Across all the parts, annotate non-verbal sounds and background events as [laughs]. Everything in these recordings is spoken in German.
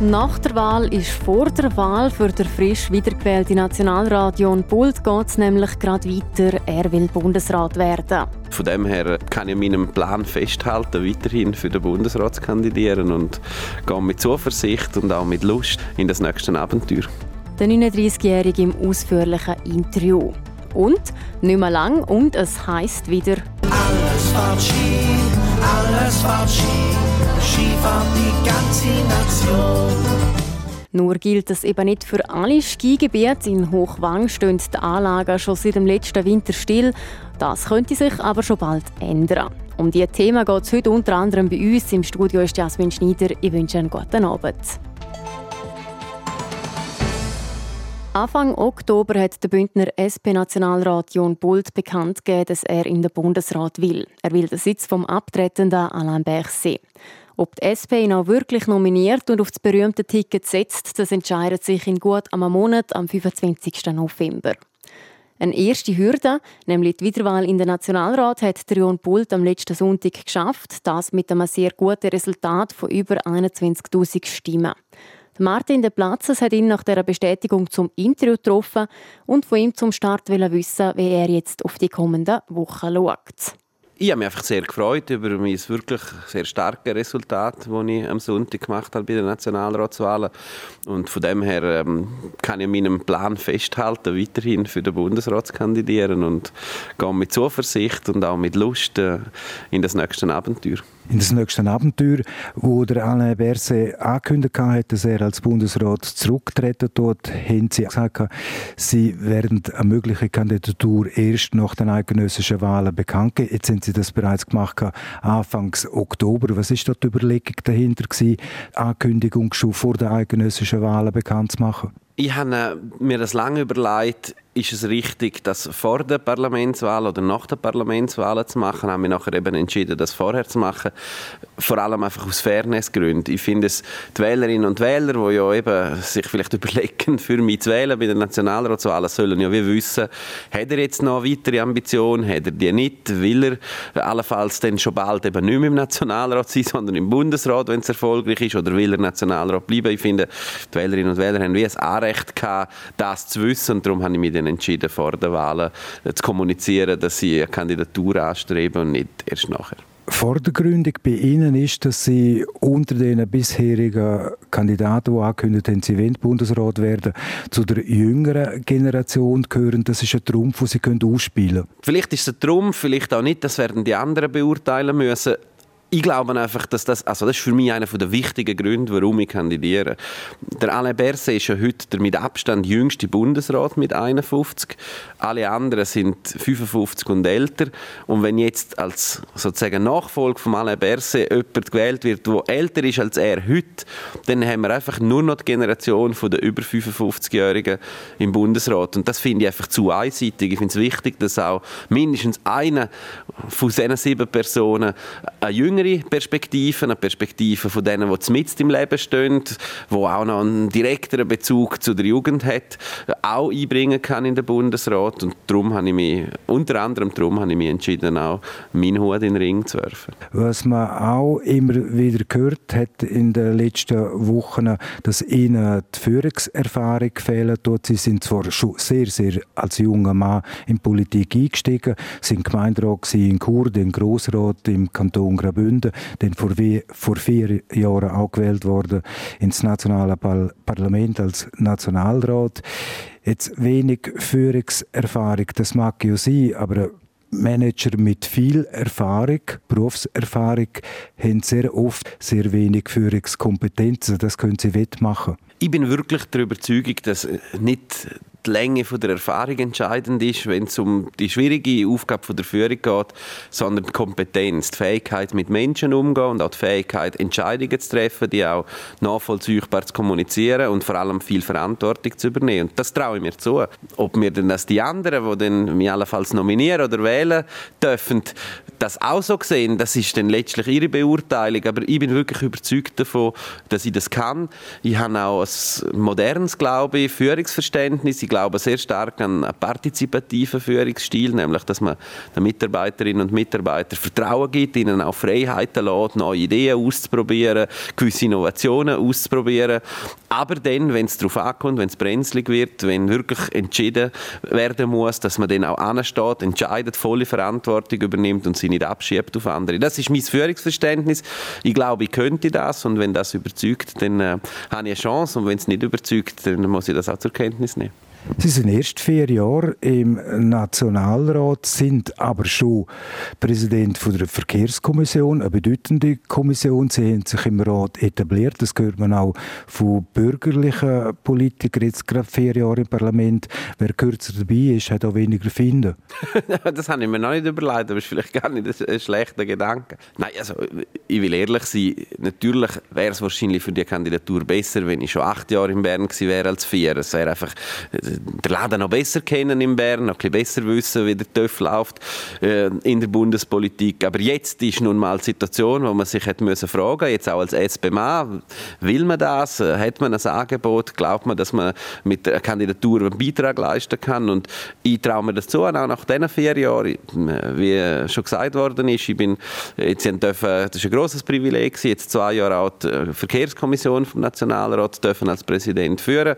Nach der Wahl ist vor der Wahl für den frisch wiedergewählten Nationalrat John Bult geht es nämlich gerade weiter. Er will Bundesrat werden. Von dem her kann ich an meinem Plan festhalten, weiterhin für den Bundesrat zu kandidieren und gehe mit Zuversicht und auch mit Lust in das nächste Abenteuer. Der 39-Jährige im ausführlichen Interview. Und nicht mehr lang und es heißt wieder Alles Ski, alles fährt Ski, Ski fährt die ganze Nation. Nur gilt es eben nicht für alle Skigebiete. In Hochwang stehen die Anlagen schon seit dem letzten Winter still. Das könnte sich aber schon bald ändern. Um diese Themen geht es heute unter anderem bei uns. Im Studio ist Jasmin Schneider. Ich wünsche einen guten Abend. Anfang Oktober hat der Bündner SP-Nationalrat John Bult bekannt gegeben, dass er in den Bundesrat will. Er will den Sitz vom abtretenden Alain Berset. Ob die SP ihn auch wirklich nominiert und auf das berühmte Ticket setzt, das entscheidet sich in gut einem Monat, am 25. November. Eine erste Hürde, nämlich die Wiederwahl in den Nationalrat, hat der John Bult am letzten Sonntag geschafft. Das mit einem sehr guten Resultat von über 21.000 Stimmen. Martin de Platzes hat ihn nach der Bestätigung zum Interview getroffen und von ihm zum Start wissen, wie er jetzt auf die kommenden Wochen schaut. Ich habe mich einfach sehr gefreut über mein wirklich sehr starkes Resultat, das ich am Sonntag gemacht habe bei den Nationalratswahlen. Und von dem her ähm, kann ich meinem Plan festhalten, weiterhin für den Bundesrat zu kandidieren und gehe mit Zuversicht und auch mit Lust äh, in das nächste Abenteuer. In das nächste Abenteuer, wo der Alain Berset angekündigt hat, dass er als Bundesrat zurücktreten tut, haben sie gesagt, sie werden eine mögliche Kandidatur erst nach den eidgenössischen Wahlen bekannt geben. Jetzt haben sie das bereits gemacht, Anfangs Oktober. Was ist dort die Überlegung dahinter gewesen, Ankündigung schon vor den eidgenössischen Wahlen bekannt zu machen? Ich habe mir das lange überlegt, ist es richtig, das vor der Parlamentswahl oder nach der Parlamentswahl zu machen? Haben wir nachher eben entschieden, das vorher zu machen. Vor allem einfach aus Fairnessgründen. Ich finde es, die Wählerinnen und Wähler, die ja eben sich vielleicht [laughs] überlegen, für mich zu wählen bei der Nationalratswahl, sollen ja wie wissen, hat er jetzt noch weitere Ambitionen, hat er die nicht, will er allenfalls dann schon bald eben nicht mehr im Nationalrat sein, sondern im Bundesrat, wenn es erfolgreich ist, oder will er Nationalrat bleiben? Ich finde, die Wählerinnen und Wähler haben wie ein Anrecht gehabt, das zu wissen, und darum habe ich mich dann entschieden, vor den Wahlen zu kommunizieren, dass sie eine Kandidatur anstreben und nicht erst nachher. Vor der Gründung bei Ihnen ist, dass Sie unter den bisherigen Kandidaten, die angekündigt haben, sie wollen Bundesrat werden, zu der jüngeren Generation gehören. Das ist ein Trumpf, den Sie ausspielen können. Vielleicht ist es ein Trumpf, vielleicht auch nicht. Das werden die anderen beurteilen müssen ich glaube einfach, dass das, also das ist für mich einer der wichtigen Gründe, warum ich kandidiere. Der Alain Berset ist ja heute der mit Abstand jüngste Bundesrat mit 51. Alle anderen sind 55 und älter. Und wenn jetzt als sozusagen Nachfolger von Alain Berset jemand gewählt wird, der älter ist als er heute, dann haben wir einfach nur noch die Generation der über 55-Jährigen im Bundesrat. Und das finde ich einfach zu einseitig. Ich finde es wichtig, dass auch mindestens einer von diesen sieben Personen eine jüngere Perspektive, eine Perspektive von denen, die mit im Leben stehen, die auch noch einen direkteren Bezug zu der Jugend hat, auch einbringen kann in den Bundesrat. Und darum habe ich mich, unter anderem darum habe ich mich entschieden, auch meinen Hut in den Ring zu werfen. Was man auch immer wieder gehört hat in den letzten Wochen, dass ihnen die Führungserfahrung fehlt. Sie sind zwar schon sehr, sehr als junger Mann in Politik eingestiegen, sind Gemeinderat in Chur, den Grossrat im Kanton Graubünden, dann vor, vor vier Jahren auch gewählt worden ins nationale Parlament als Nationalrat. Jetzt wenig Führungserfahrung, das mag ja sein, aber Manager mit viel Erfahrung, Berufserfahrung, haben sehr oft sehr wenig Führungskompetenzen. Das können sie wettmachen. Ich bin wirklich der Überzeugung, dass nicht die Länge der Erfahrung entscheidend ist, wenn es um die schwierige Aufgabe der Führung geht, sondern die Kompetenz, die Fähigkeit, mit Menschen umzugehen und auch die Fähigkeit, Entscheidungen zu treffen, die auch nachvollziehbar zu kommunizieren und vor allem viel Verantwortung zu übernehmen. Und das traue ich mir zu. Ob mir dann das die anderen, die mich allenfalls nominieren oder wählen dürfen, das auch so sehen, das ist dann letztlich ihre Beurteilung, aber ich bin wirklich überzeugt davon, dass ich das kann. Ich habe auch ein modernes, glaube ich, Führungsverständnis. Ich glaube sehr stark an einen partizipativen Führungsstil, nämlich, dass man den Mitarbeiterinnen und Mitarbeitern Vertrauen gibt, ihnen auch Freiheiten lässt, neue Ideen auszuprobieren, gewisse Innovationen auszuprobieren. Aber dann, wenn es darauf ankommt, wenn es brenzlig wird, wenn wirklich entschieden werden muss, dass man dann auch ansteht, entscheidet, volle Verantwortung übernimmt und sie nicht abschiebt auf andere. Das ist mein Führungsverständnis. Ich glaube, ich könnte das und wenn das überzeugt, dann äh, habe ich eine Chance und wenn es nicht überzeugt, dann muss ich das auch zur Kenntnis nehmen. Sie sind erst vier Jahre im Nationalrat, sind aber schon Präsident von der Verkehrskommission, eine bedeutende Kommission. Sie haben sich im Rat etabliert. Das hört man auch von bürgerlichen Politikern, jetzt gerade vier Jahre im Parlament. Wer kürzer dabei ist, hat auch weniger finden. [laughs] das habe ich mir noch nicht überlegt, aber ist vielleicht gar nicht ein schlechter Gedanke. Nein, also ich will ehrlich sein, natürlich wäre es wahrscheinlich für die Kandidatur besser, wenn ich schon acht Jahre in Bern gewesen wäre als vier. Es wäre einfach den Laden noch besser kennen in Bern, noch ein bisschen besser wissen, wie der TÜV läuft äh, in der Bundespolitik. Aber jetzt ist nun mal die Situation, wo man sich hätte müssen fragen, jetzt auch als SP-Mann, will man das? Hat man ein Angebot? Glaubt man, dass man mit der Kandidatur einen Beitrag leisten kann? Und ich traue mir das zu, auch nach diesen vier Jahren. Wie schon gesagt worden ist, ich bin jetzt dürfen, das ist ein grosses Privileg, jetzt zwei Jahre auch die Verkehrskommission vom Nationalrat dürfen als Präsident führen.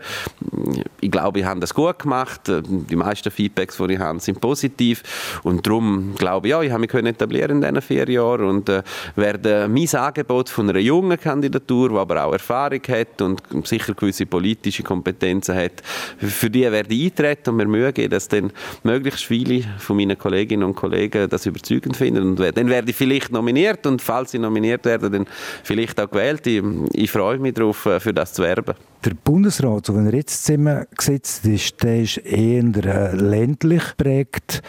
Ich glaube, ich habe das das gut gemacht. Äh, die meisten Feedbacks, die ich habe, sind positiv. Und darum glaube ich, ja, ich habe mich etablieren in diesen vier Jahren und äh, werde mein Angebot von einer jungen Kandidatur, die aber auch Erfahrung hat und sicher gewisse politische Kompetenzen hat, für die werde ich eintreten und mir Mühe geben, dass dann möglichst viele von meinen Kolleginnen und Kollegen das überzeugend finden. Und dann werde ich vielleicht nominiert und falls ich nominiert werde, dann vielleicht auch gewählt. Ich, ich freue mich darauf, äh, für das zu werben. Der Bundesrat, so wie er jetzt zusammengesetzt ist, der ist eher ländlich geprägt.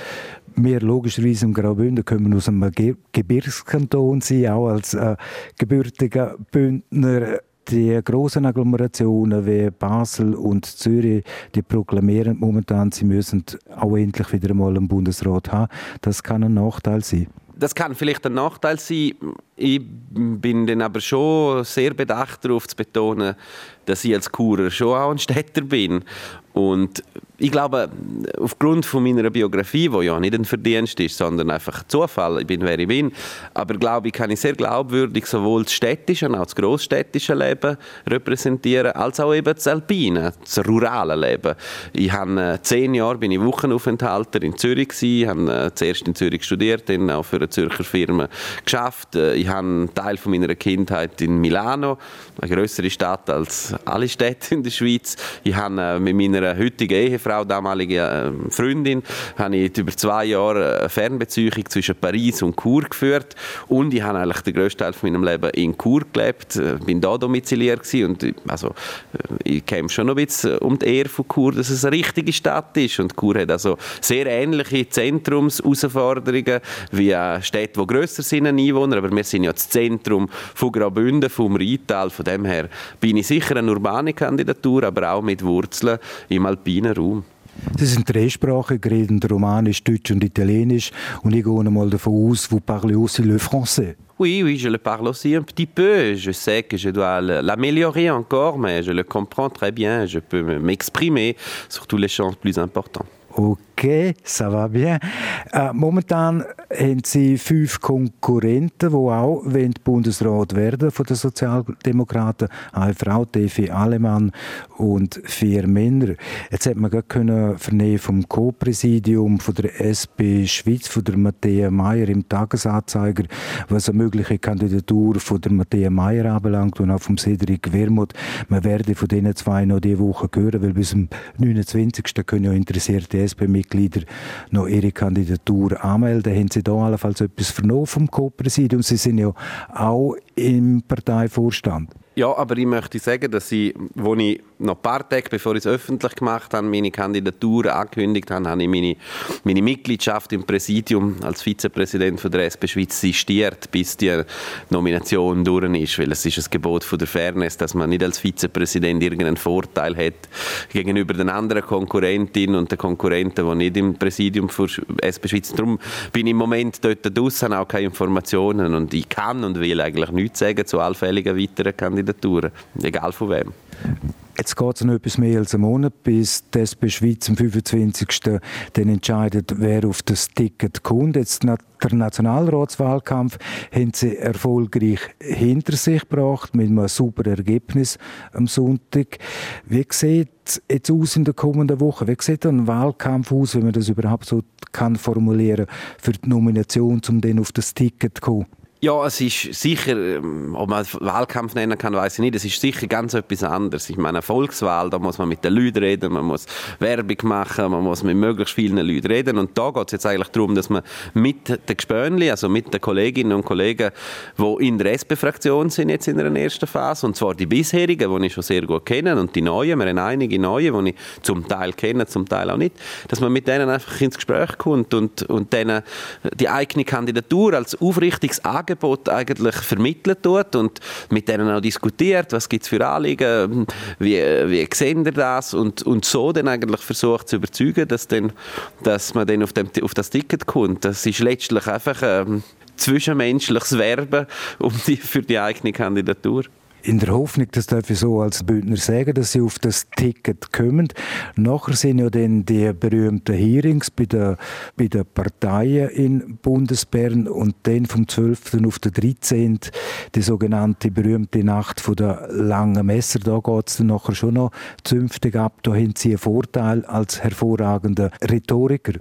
Wir logischerweise im Graubünden kommen aus einem Ge Gebirgskanton sein, auch als äh, gebürtiger Bündner die großen Agglomerationen wie Basel und Zürich, die proklamieren momentan, sie müssen auch endlich wieder einmal einen Bundesrat haben. Das kann ein Nachteil sein. Das kann vielleicht ein Nachteil sein. Ich bin dann aber schon sehr bedacht darauf zu betonen, dass ich als Kurer schon auch ein Städter bin. Und ich glaube, aufgrund von meiner Biografie, die ja nicht ein Verdienst ist, sondern einfach Zufall, ich bin, wer ich bin, aber glaube ich, kann ich sehr glaubwürdig sowohl das städtische als auch das grossstädtische Leben repräsentieren, als auch eben das alpine, das rurale Leben. Ich habe äh, zehn Jahre bin ich Wochenaufenthalter in Zürich gewesen, habe äh, zuerst in Zürich studiert, dann auch für eine Zürcher Firma geschafft. Äh, ich habe einen Teil von meiner Kindheit in Milano, eine größere Stadt als alle Städte in der Schweiz. Ich habe mit meiner heutigen Ehefrau Ehefrau, damalige äh, Freundin, habe ich über zwei Jahre eine Fernbeziehung zwischen Paris und Chur geführt und ich habe eigentlich den grössten Teil von meinem Leben in Chur gelebt, äh, bin da domiziliert und äh, also ich kämpfe schon noch ein bisschen um die Ehre von Chur, dass es eine richtige Stadt ist und Chur hat also sehr ähnliche Zentrumsausforderungen wie Städte, die grösser sind an Einwohner, aber wir sind ja das Zentrum von Graubünden, vom Rheintal, von dem her bin ich sicher eine urbane Kandidatur, aber auch mit Wurzeln im alpinen Raum. Sie sind dreisprachig, reden Romanisch, Deutsch und Italienisch. Und ich gehe mal davon aus, vous parlez aussi le français? Oui, oui, je le parle aussi un petit peu. Je sais que je dois l'améliorer encore, mais je le comprends très bien. Je peux m'exprimer sur tous les champs plus importants. Okay, ça va bien. Äh, momentan haben Sie fünf Konkurrenten, die auch wollen Bundesrat werden von den Sozialdemokraten. Eine Frau, Defi Alemann und vier Männer. Jetzt hat man gerade vom Co-Präsidium der SP Schweiz, von der Matthäa Meier im Tagesanzeiger, was eine mögliche Kandidatur von der Matthäa Meier anbelangt und auch vom Cedric Wermuth. Man werde von diesen zwei noch diese Woche hören, weil bis zum 29. können ja interessierte SP-Mitglieder noch ihre Kandidatur anmelden. Haben Sie da allenfalls etwas vernommen vom Co-Präsidium? Sie sind ja auch im Parteivorstand. Ja, aber ich möchte sagen, dass ich, wo ich noch ein paar Tage bevor ich es öffentlich gemacht habe, meine Kandidatur angekündigt habe, habe ich meine, meine Mitgliedschaft im Präsidium als Vizepräsident von der SP Schweiz sistiert, bis die Nomination durch ist, weil es ist ein Gebot von der Fairness, dass man nicht als Vizepräsident irgendeinen Vorteil hat gegenüber den anderen Konkurrentinnen und den Konkurrenten, die nicht im Präsidium von SP Schweiz. Darum bin ich im Moment dort draussen, auch keine Informationen. Und ich kann und will eigentlich nichts sagen zu allfälligen weiteren Kandidaturen, egal von wem. Jetzt geht es noch etwas mehr als einen Monat, bis die SP Schweiz am 25. dann entscheidet, wer auf das Ticket kommt. Jetzt der Nationalratswahlkampf haben sie erfolgreich hinter sich gebracht, mit einem super Ergebnis am Sonntag. Wie sieht es jetzt aus in der kommenden Woche? Wie sieht ein Wahlkampf aus, wenn man das überhaupt so kann formulieren für die Nomination, um dann auf das Ticket zu kommen? Ja, es ist sicher, ähm, ob man Wahlkampf nennen kann, weiß ich nicht. Es ist sicher ganz etwas anderes. Ich meine, eine Volkswahl, da muss man mit den Leuten reden, man muss Werbung machen, man muss mit möglichst vielen Leuten reden. Und da geht es jetzt eigentlich darum, dass man mit den Gespönli, also mit den Kolleginnen und Kollegen, die in der SP-Fraktion sind jetzt in der ersten Phase, und zwar die bisherigen, die ich schon sehr gut kenne, und die neuen, wir haben einige neue, die ich zum Teil kenne, zum Teil auch nicht, dass man mit denen einfach ins Gespräch kommt und, und denen die eigene Kandidatur als aufrichtiges Angebot Angebot eigentlich vermittelt tut und mit denen auch diskutiert, was gibt es für Anliegen, wie, wie sehen ihr das und, und so dann eigentlich versucht zu überzeugen, dass, dann, dass man dann auf, dem, auf das Ticket kommt. Das ist letztlich einfach ein ähm, zwischenmenschliches Werben um die, für die eigene Kandidatur in der Hoffnung, das darf ich so als Bündner sagen, dass sie auf das Ticket kommen. Nachher sind ja dann die berühmten Hearings bei den, bei den Parteien in Bundesbern und dann vom 12. auf den 13. die sogenannte berühmte Nacht von der langen Messer. Da geht es dann nachher schon noch zünftig ab. Da haben sie einen Vorteil als hervorragender Rhetoriker.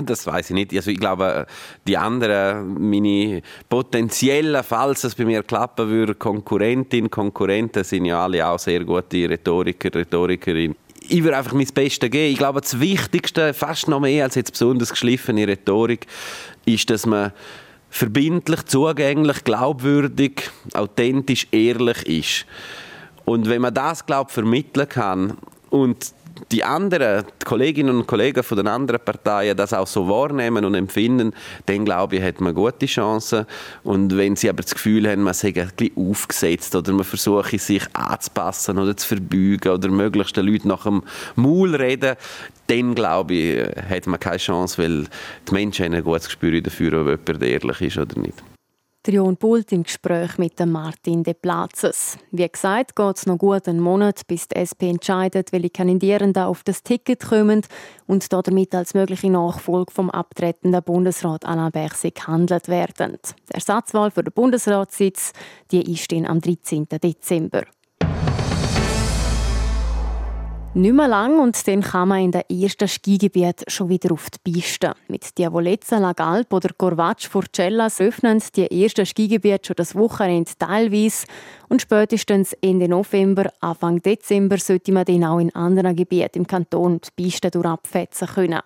Das weiß ich nicht. Also ich glaube, die anderen, meine potenziellen, falls es bei mir klappen würde, Konkurrentin, Konkurrenten sind ja alle auch sehr gute Rhetoriker, Rhetorikerinnen ich würde einfach mein Bestes geben. Ich glaube, das Wichtigste, fast noch mehr als jetzt besonders geschliffene Rhetorik, ist, dass man verbindlich, zugänglich, glaubwürdig, authentisch, ehrlich ist. Und wenn man das, glaube ich, vermitteln kann und die anderen, die Kolleginnen und Kollegen von den anderen Parteien das auch so wahrnehmen und empfinden, dann glaube ich, hat man gute Chancen. Und wenn sie aber das Gefühl haben, man sei ein bisschen aufgesetzt oder man versuche sich anzupassen oder zu verbeugen oder möglichst den Leuten nach dem Maul reden, dann glaube ich, hat man keine Chance, weil die Menschen haben ein gutes Gespür dafür, ob jemand ehrlich ist oder nicht. Jon Bult im Gespräch mit Martin De Platzes. Wie gesagt, geht es noch gut einen Monat, bis die SP entscheidet, welche Kandidierenden auf das Ticket kommen und damit als mögliche Nachfolge vom abtretenden Bundesrat Alain Berset gehandelt werden. Die Ersatzwahl für den Bundesratssitz die ist am 13. Dezember. Nicht mehr lang und dann kann man in den ersten Skigebiet schon wieder auf die Piste. Mit Diavolezza, Lagalp oder Corvaccio Forcellas öffnen die ersten Skigebiete schon das Wochenende teilweise und spätestens Ende November, Anfang Dezember sollte man dann auch in anderen Gebieten im Kanton die Piste durchabfetzen können.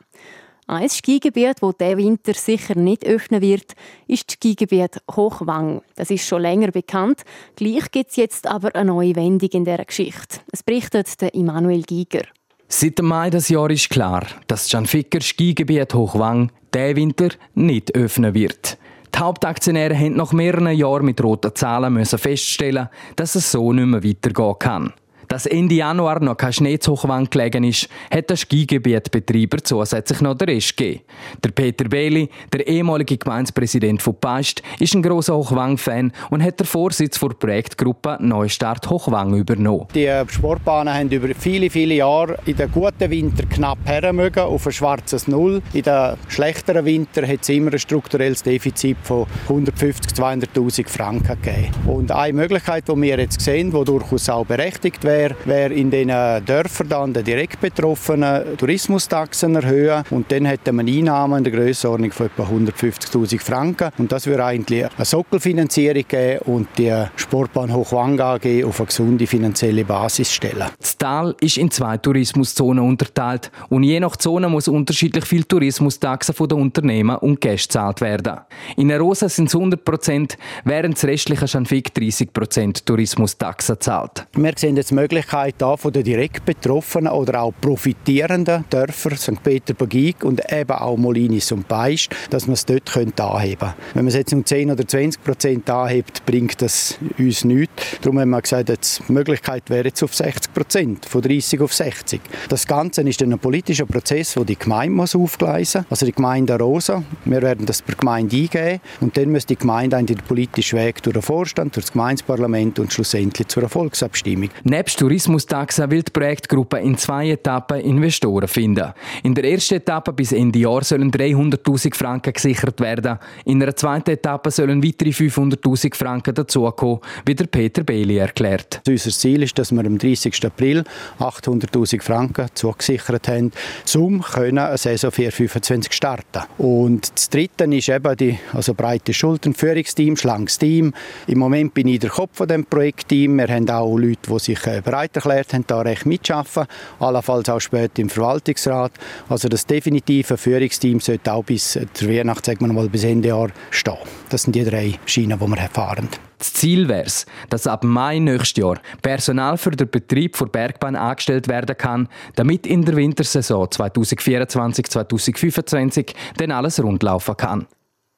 Ein Skigebiet, das diesen Winter sicher nicht öffnen wird, ist das Skigebiet Hochwang. Das ist schon länger bekannt. Gleich gibt es jetzt aber eine neue Wendung in dieser Geschichte. Es berichtet der Immanuel Giger. Seit Mai des Jahres ist klar, dass das Gianficker Skigebiet Hochwang diesen Winter nicht öffnen wird. Die Hauptaktionäre haben nach mehreren Jahren mit roten Zahlen feststellen dass es so nicht mehr weitergehen kann. Dass Ende Januar noch kein Schnee zu Hochwand gelegen ist, hat der Skigebietbetreiber zusätzlich noch den Rest gegeben. Der Peter Bailey, der ehemalige Gemeindepräsident von Peist, ist ein grosser Hochwang-Fan und hat den Vorsitz der Projektgruppe Neustart Hochwang übernommen. Die Sportbahnen haben über viele, viele Jahre in den guten Winter knapp hermögen auf ein schwarzes Null. In den schlechteren Winter hat es immer ein strukturelles Defizit von 150.000, 200.000 Franken gegeben. Und eine Möglichkeit, die wir jetzt sehen, die durchaus auch berechtigt wäre, wäre, wäre in den Dörfern dann der direkt betroffenen Tourismustaxen erhöhen und dann hätte man Einnahmen in der Größenordnung von etwa 150.000 Franken und das würde eigentlich eine Sockelfinanzierung geben und die Sportbahn Hochwang AG auf eine gesunde finanzielle Basis stellen. Das Tal ist in zwei Tourismuszonen unterteilt und je nach Zone muss unterschiedlich viel Tourismustaxe von den Unternehmen und Gästen gezahlt werden. In Rosa sind es 100 Prozent, während das restliche Schanfig 30 Prozent Tourismustaxe zahlt. Wir sehen jetzt Möglichkeit da von den direkt Betroffenen oder auch profitierenden Dörfern, St. Peter-Bagig und eben auch Molinis und Beist, dass man es dort anheben könnte. Wenn man es jetzt um 10 oder 20 Prozent anhebt, bringt das uns nichts. Darum haben wir gesagt, die Möglichkeit wäre jetzt auf 60 Prozent, von 30 auf 60. Das Ganze ist dann ein politischer Prozess, den die Gemeinde muss aufgleisen muss, also die Gemeinde Rosa. Wir werden das per Gemeinde eingeben und dann muss die Gemeinde den politischen Weg durch den Vorstand, durch das Gemeindeparlament und schlussendlich zur Volksabstimmung. Nebst Tourismustaxa will die Projektgruppe in zwei Etappen Investoren finden. In der ersten Etappe bis Ende Jahr sollen 300.000 Franken gesichert werden. In einer zweiten Etappe sollen weitere 500.000 Franken dazukommen, wie der Peter Bailey erklärt. Unser Ziel ist, dass wir am 30. April 800.000 Franken zugesichert haben, um eine Saison 425 starten. Und das Dritte ist eben die also breite Schultern, Führungsteam, schlankes Team. Im Moment bin ich der Kopf von dem Projektteam. Wir haben auch Leute, die sich äh, bereit erklärt haben, da recht mitzuschaffen. Allenfalls auch später im Verwaltungsrat. Also das definitive Führungsteam sollte auch bis der Weihnacht, sagen wir mal, bis Ende Jahr stehen. Das sind die drei Schienen, die wir erfahren. Das Ziel wäre es, dass ab Mai nächstes Jahr Personal für den Betrieb der Bergbahn angestellt werden kann, damit in der Wintersaison 2024-2025 dann alles rundlaufen kann.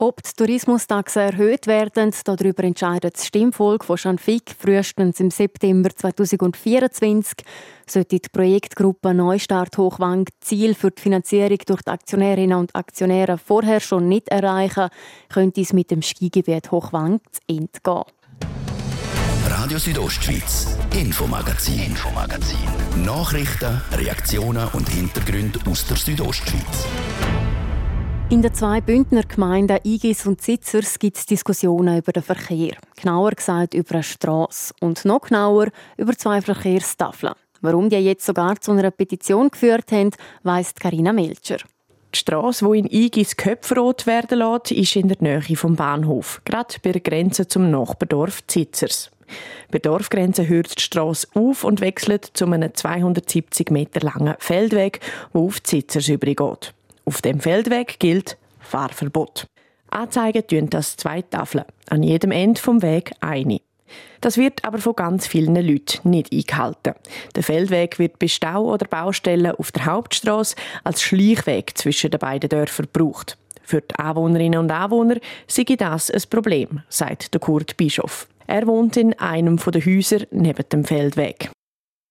Ob die Tourismustaxen erhöht werden, darüber entscheidet das Stimmvolk von Schanfig frühestens im September 2024. Sollte die Projektgruppe Neustart Hochwang Ziel für die Finanzierung durch die Aktionärinnen und Aktionäre vorher schon nicht erreichen, könnte es mit dem Skigebiet Hochwang zu Ende gehen. Radio Südostschweiz, Infomagazin, Infomagazin. Nachrichten, Reaktionen und Hintergründe aus der Südostschweiz. In den zwei Bündner Gemeinden Igis und Zitzers gibt es Diskussionen über den Verkehr. Genauer gesagt über eine Strasse und noch genauer über zwei Verkehrstafeln. Warum die jetzt sogar zu einer Petition geführt haben, weiss Karina Melcher. Die Strasse, die in Igis Köpfrot werden lässt, ist in der Nähe vom Bahnhof, gerade bei der Grenze zum Nachbardorf Zitzers. Bei der Dorfgrenze hört die Strasse auf und wechselt zu einem 270 Meter langen Feldweg, der auf Zitzers übergeht. Auf dem Feldweg gilt Fahrverbot. Anzeigen tun das zwei Tafeln, an jedem Ende vom Weg eine. Das wird aber von ganz vielen Leuten nicht eingehalten. Der Feldweg wird bei Stau oder Baustellen auf der Hauptstraße als Schleichweg zwischen den beiden Dörfern gebraucht. Für die Anwohnerinnen und Anwohner sei das ein Problem, sagt der Kurt Bischof. Er wohnt in einem der Häuser neben dem Feldweg.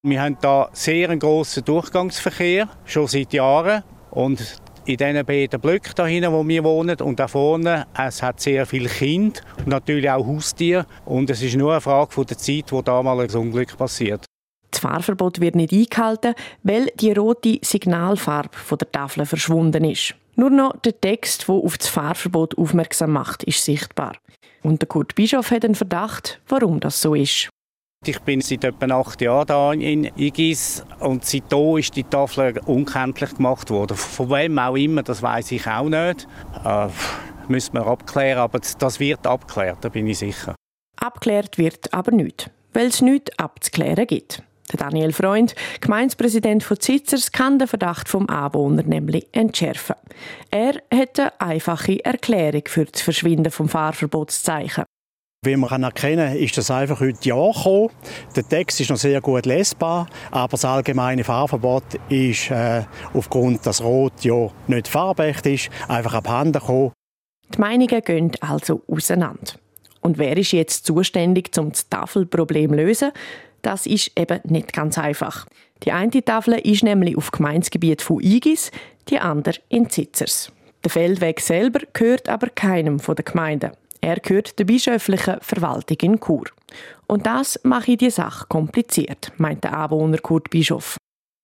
Wir haben da sehr einen grossen Durchgangsverkehr, schon seit Jahren. Und in diesen beiden Blöcken da hinten, wo wir wohnen und da vorne, es hat sehr viele Kinder und natürlich auch Haustiere und es ist nur eine Frage von der Zeit, wo da mal ein Unglück passiert. Das Fahrverbot wird nicht eingehalten, weil die rote Signalfarbe von der Tafel verschwunden ist. Nur noch der Text, der auf das Fahrverbot aufmerksam macht, ist sichtbar. Und der Kurt Bischof hat einen Verdacht, warum das so ist. Ich bin seit etwa acht Jahren da in Igis und seitdem ist die Tafel unkenntlich gemacht worden. Von wem auch immer, das weiß ich auch nicht. Äh, müssen wir abklären, aber das wird abgeklärt, da bin ich sicher. Abklärt wird aber nicht, weil es nichts abzuklären gibt. Der Daniel Freund, Gemeindepräsident von Zitzers, kann den Verdacht vom Anwohner nämlich entschärfen. Er hat eine einfache Erklärung für das Verschwinden vom Fahrverbotszeichen. Wie man erkennen kann, ist das einfach heute Ja gekommen. Der Text ist noch sehr gut lesbar, aber das allgemeine Fahrverbot ist äh, aufgrund, dass Rot ja nicht farbecht ist, einfach abhanden gekommen. Die Meinungen gehen also auseinander. Und wer ist jetzt zuständig, um das Tafelproblem zu lösen? Das ist eben nicht ganz einfach. Die eine Tafel ist nämlich auf Gemeindegebiet von Igis, die andere in Zitzers. Der Feldweg selber gehört aber keinem den Gemeinden. Er gehört der bischöflichen Verwaltung in Chur. Und das mache die Sache kompliziert, meint der Anwohner Kurt Bischof.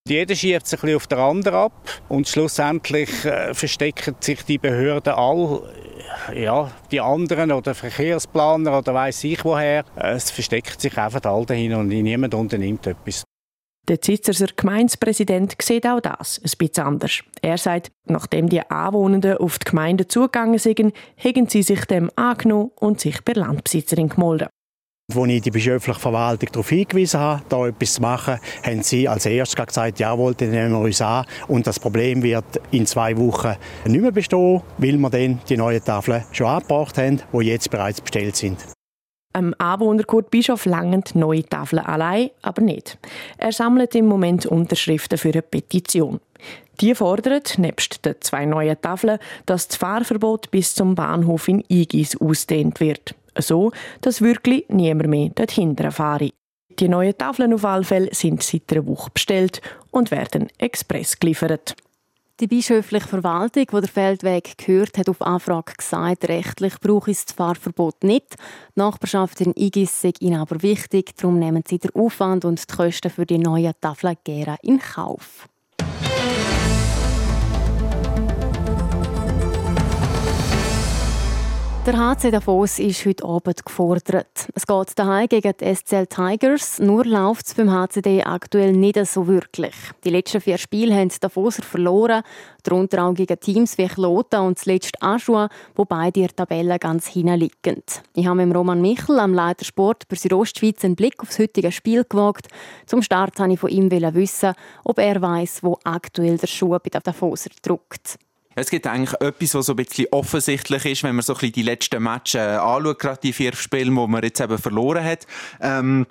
Jeder schiebt sich ein auf den anderen ab und schlussendlich äh, verstecken sich die Behörden all, ja, die anderen oder Verkehrsplaner oder weiß ich woher. Es versteckt sich einfach all dahin und niemand unternimmt etwas. Der Zitzerser Gemeindepräsident sieht auch das ein bisschen anders. Er sagt, nachdem die Anwohnenden auf die Gemeinde zugegangen sind, hätten sie sich dem angenommen und sich bei Landbesitzerin gemeldet. Als ich die bischöfliche Verwaltung darauf hingewiesen habe, da etwas zu machen, haben sie als erstes gesagt, jawohl, dann nehmen wir uns an. Und das Problem wird in zwei Wochen nicht mehr bestehen, weil wir dann die neuen Tafeln schon angebracht haben, die jetzt bereits bestellt sind. Am Anwohner Kurt Bischof langen neue Tafeln allein, aber nicht. Er sammelt im Moment Unterschriften für eine Petition. Die fordert, nebst den zwei neuen Tafeln, dass das Fahrverbot bis zum Bahnhof in Igis ausdehnt wird. So, dass wirklich niemand mehr dorthin fahre. Die neuen Tafeln auf alle Fälle sind seit einer Woche bestellt und werden express geliefert. Die bischöfliche Verwaltung, die der Feldweg gehört, hat auf Anfrage gesagt, rechtlich brauche es das Fahrverbot nicht. Die Nachbarschaft in Igis sei ihnen aber wichtig, darum nehmen sie den Aufwand und die Kosten für die neuen Tafeln gerne in Kauf. Der HC Davos ist heute Abend gefordert. Es geht daheim gegen die SCL Tigers, nur läuft es beim HCD aktuell nicht so wirklich. Die letzten vier Spiele haben die Davoser verloren, darunter auch gegen Teams wie Chlota und zuletzt Aschua, wo beide in der Tabelle ganz hinten liegen. Ich habe mit Roman Michel, am Leiter Sport bei Südostschweiz, einen Blick aufs heutige Spiel gewagt. Zum Start wollte ich von ihm wissen, ob er weiß, wo aktuell der Schuh bei den Davoser drückt. Es gibt eigentlich etwas, was so ein bisschen offensichtlich ist, wenn man so ein bisschen die letzten Matches äh, anschaut, gerade die vier Spiele, die man jetzt eben verloren hat. Ähm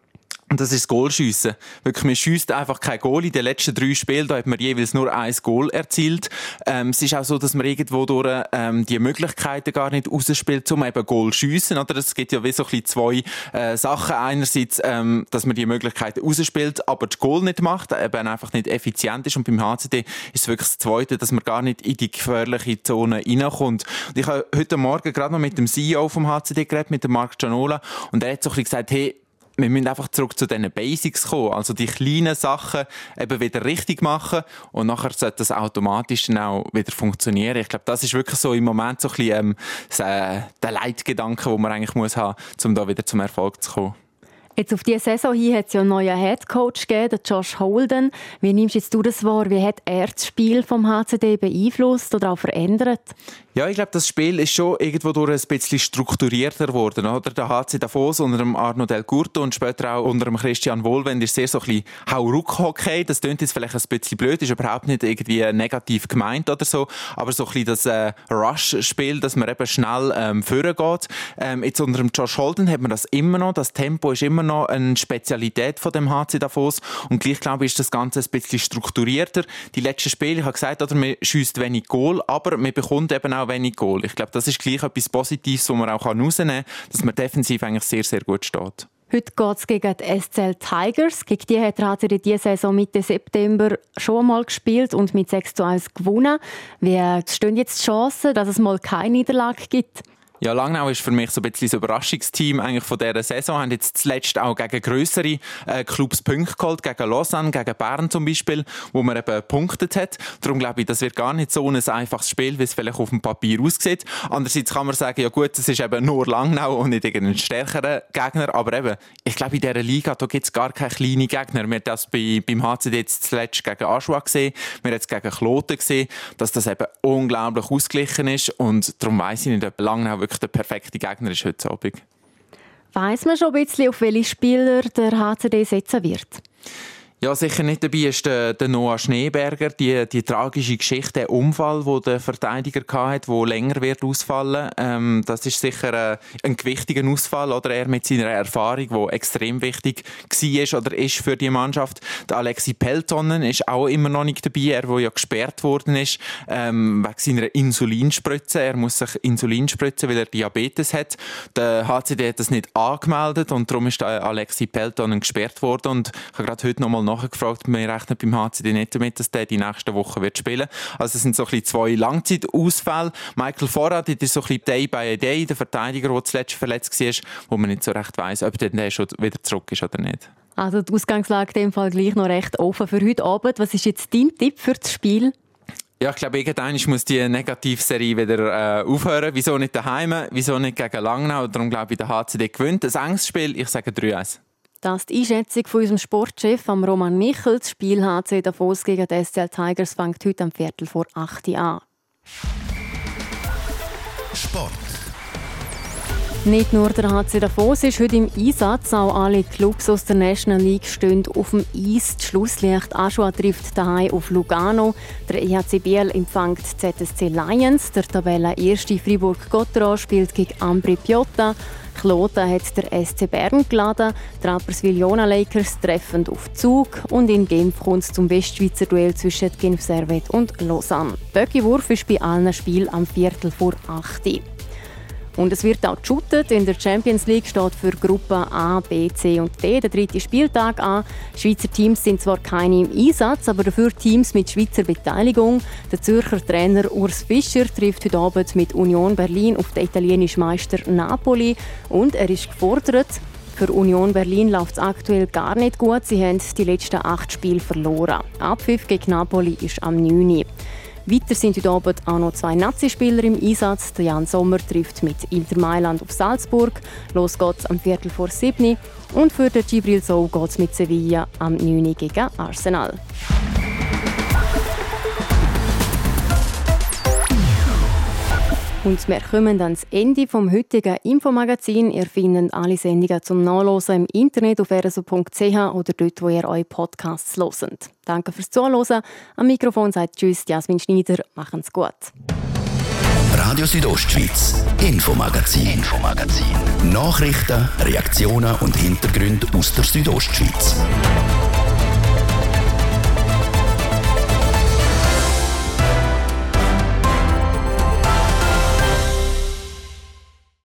und das ist das Goalschiessen. Wirklich, man schießt einfach kein Goal. In den letzten drei Spielen, da hat man jeweils nur ein Goal erzielt. Ähm, es ist auch so, dass man irgendwo durch, ähm, die Möglichkeiten gar nicht rausspielt, um eben Goal schiessen, oder? Es gibt ja wie so ein bisschen zwei, äh, Sachen. Einerseits, ähm, dass man die Möglichkeiten rausspielt, aber das Goal nicht macht, eben einfach nicht effizient ist. Und beim HCD ist es wirklich das Zweite, dass man gar nicht in die gefährliche Zone reinkommt. Und ich habe heute Morgen gerade noch mit dem CEO vom HCD geredet, mit dem Marc Gianola, und er hat so ein bisschen gesagt, hey, wir müssen einfach zurück zu diesen Basics kommen. Also die kleinen Sachen eben wieder richtig machen und nachher sollte das automatisch dann auch wieder funktionieren. Ich glaube, das ist wirklich so im Moment so ein bisschen ähm, äh, der Leitgedanke, den man eigentlich muss haben, um da wieder zum Erfolg zu kommen. Jetzt auf diese Saison hier hat es ja einen neuen Headcoach gegeben, Josh Holden. Wie nimmst jetzt du das wahr? Wie hat er das Spiel vom HCD beeinflusst oder auch verändert? Ja, ich glaube, das Spiel ist schon irgendwo durch ein bisschen strukturierter geworden. Oder? Der HC Davos unter dem Arno Del Curto und später auch unter dem Christian Wohlwend ist sehr so ein bisschen Hauruck-Hockey. Das klingt jetzt vielleicht ein bisschen blöd, ist überhaupt nicht irgendwie negativ gemeint oder so. Aber so ein bisschen das äh, Rush-Spiel, dass man eben schnell ähm, vorgeht. Ähm, jetzt unter dem Josh Holden hat man das immer noch. Das Tempo ist immer noch eine Spezialität von dem HC Davos. Und gleich, glaube ich, ist das Ganze ein bisschen strukturierter. Die letzten Spiele, ich habe gesagt, oder, man schießt wenig Goal, aber man bekommt eben auch wenig Goal. Ich glaube, das ist gleich etwas Positives, was man auch rausnehmen kann, dass man defensiv eigentlich sehr, sehr gut steht. Heute geht es gegen die SCL Tigers. Gegen die hat er in dieser Saison Mitte September schon einmal gespielt und mit 6 zu 1 gewonnen. Wie stehen jetzt die Chancen, dass es mal keine Niederlage gibt? Ja, Langnau ist für mich so ein bisschen das Überraschungsteam eigentlich von dieser Saison. Haben jetzt zuletzt auch gegen größere äh, Clubs Punkte geholt, gegen Lausanne, gegen Bern zum Beispiel, wo man eben punktet hat. Darum glaube ich, das wird gar nicht so ein einfaches Spiel, wie es vielleicht auf dem Papier aussieht. Andererseits kann man sagen, ja gut, es ist eben nur Langnau und nicht irgendein stärkerer Gegner. Aber eben, ich glaube, in dieser Liga, da gibt es gar keine kleinen Gegner. Wir haben das bei, beim HCD jetzt zuletzt gegen Aschua gesehen, wir haben es gegen Kloten gesehen, dass das eben unglaublich ausgeglichen ist. Und darum weiss ich nicht, ob Langnau wirklich der perfekte Gegner ist heute Abend. Weiss man schon ein bisschen, auf welche Spieler der HCD setzen wird? Ja, sicher nicht dabei ist der, der Noah Schneeberger, die, die tragische Geschichte, der Unfall, wo der Verteidiger hatte, der länger wird ausfallen. Ähm, das ist sicher äh, ein gewichtiger Ausfall, oder er mit seiner Erfahrung, die extrem wichtig war oder ist für die Mannschaft. Der Alexi Peltonen ist auch immer noch nicht dabei, er, der ja gesperrt worden ist, ähm, wegen seiner Insulinspritze. Er muss sich Insulin spritzen, weil er Diabetes hat. Der HCD hat das nicht angemeldet und darum ist der Alexi Peltonen gesperrt worden und ich habe gerade heute noch mal nachgefragt, wir rechnen beim HCD nicht damit, dass der die nächsten Wochen wird spielen Also es sind so ein bisschen zwei Langzeitausfälle. Michael Vorrat ist so ein bisschen Day by Day, der Verteidiger, der zuletzt verletzt war, wo man nicht so recht weiss, ob der schon wieder zurück ist oder nicht. Also die Ausgangslage in dem Fall gleich noch recht offen für heute Abend. Was ist jetzt dein Tipp für das Spiel? Ja, ich glaube, irgendwann muss die Negativserie wieder äh, aufhören. Wieso nicht daheim? Wieso nicht gegen Langnau? Darum glaube ich, der HCD gewinnt. Ein enges Spiel, ich sage 3-1. Das ist die Einschätzung von unserem Sportchef Roman Michel. Das Spiel HC Davos gegen die SCL Tigers fängt heute am Viertel vor 8 Uhr an. Sport. Nicht nur der HC Davos ist heute im Einsatz, auch alle Clubs aus der National League stehen auf dem Eis. Die Schlusslicht Aschua trifft daheim auf Lugano. Der EHC Biel empfängt ZSC Lions. Der Tabelle erste Fribourg-Gotteron spielt gegen Ambri Piotta. Kloten hat der SC Bern geladen. Die Rapperswil Jona Lakers treffen auf Zug. Und in Genf kommt es zum Westschweizer Duell zwischen Genf Servet und Lausanne. Böckiwurf ist bei allen Spielen am Viertel vor 8 Uhr. Und es wird auch geshootet. In der Champions League steht für Gruppe A, B, C und D der dritte Spieltag an. Schweizer Teams sind zwar keine im Einsatz, aber dafür Teams mit Schweizer Beteiligung. Der Zürcher Trainer Urs Fischer trifft heute Abend mit Union Berlin auf den italienischen Meister Napoli und er ist gefordert. Für Union Berlin läuft es aktuell gar nicht gut. Sie haben die letzten acht Spiele verloren. Abpfiff gegen Napoli ist am 9. Weiter sind heute Abend auch noch zwei Nazi-Spieler im Einsatz. Der Jan Sommer trifft mit Inter Mailand auf Salzburg. Los geht's am Viertel vor sieben. Und für den Gibril Sow geht's mit Sevilla am 9 gegen Arsenal. Und wir kommen ans Ende vom heutigen Infomagazin. Ihr findet alle Sendungen zum Nachlesen im Internet auf rso.ch oder dort, wo ihr eure Podcasts hört. Danke fürs Zuhören. Am Mikrofon sagt Tschüss, Jasmin Schneider. Machen's gut. Radio Südostschweiz, Infomagazin, Infomagazin. Nachrichten, Reaktionen und Hintergründe aus der Südostschweiz.